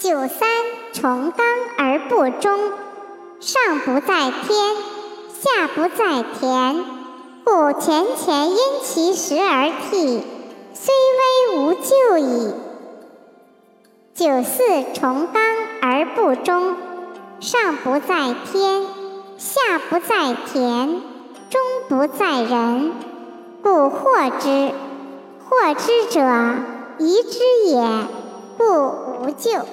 九三重刚而不中，上不在天，下不在田。故前乾因其时而替，虽危无咎矣。九四重刚而不中，上不在天，下不在田，中不在人。故惑之，惑之者疑之也，故无咎。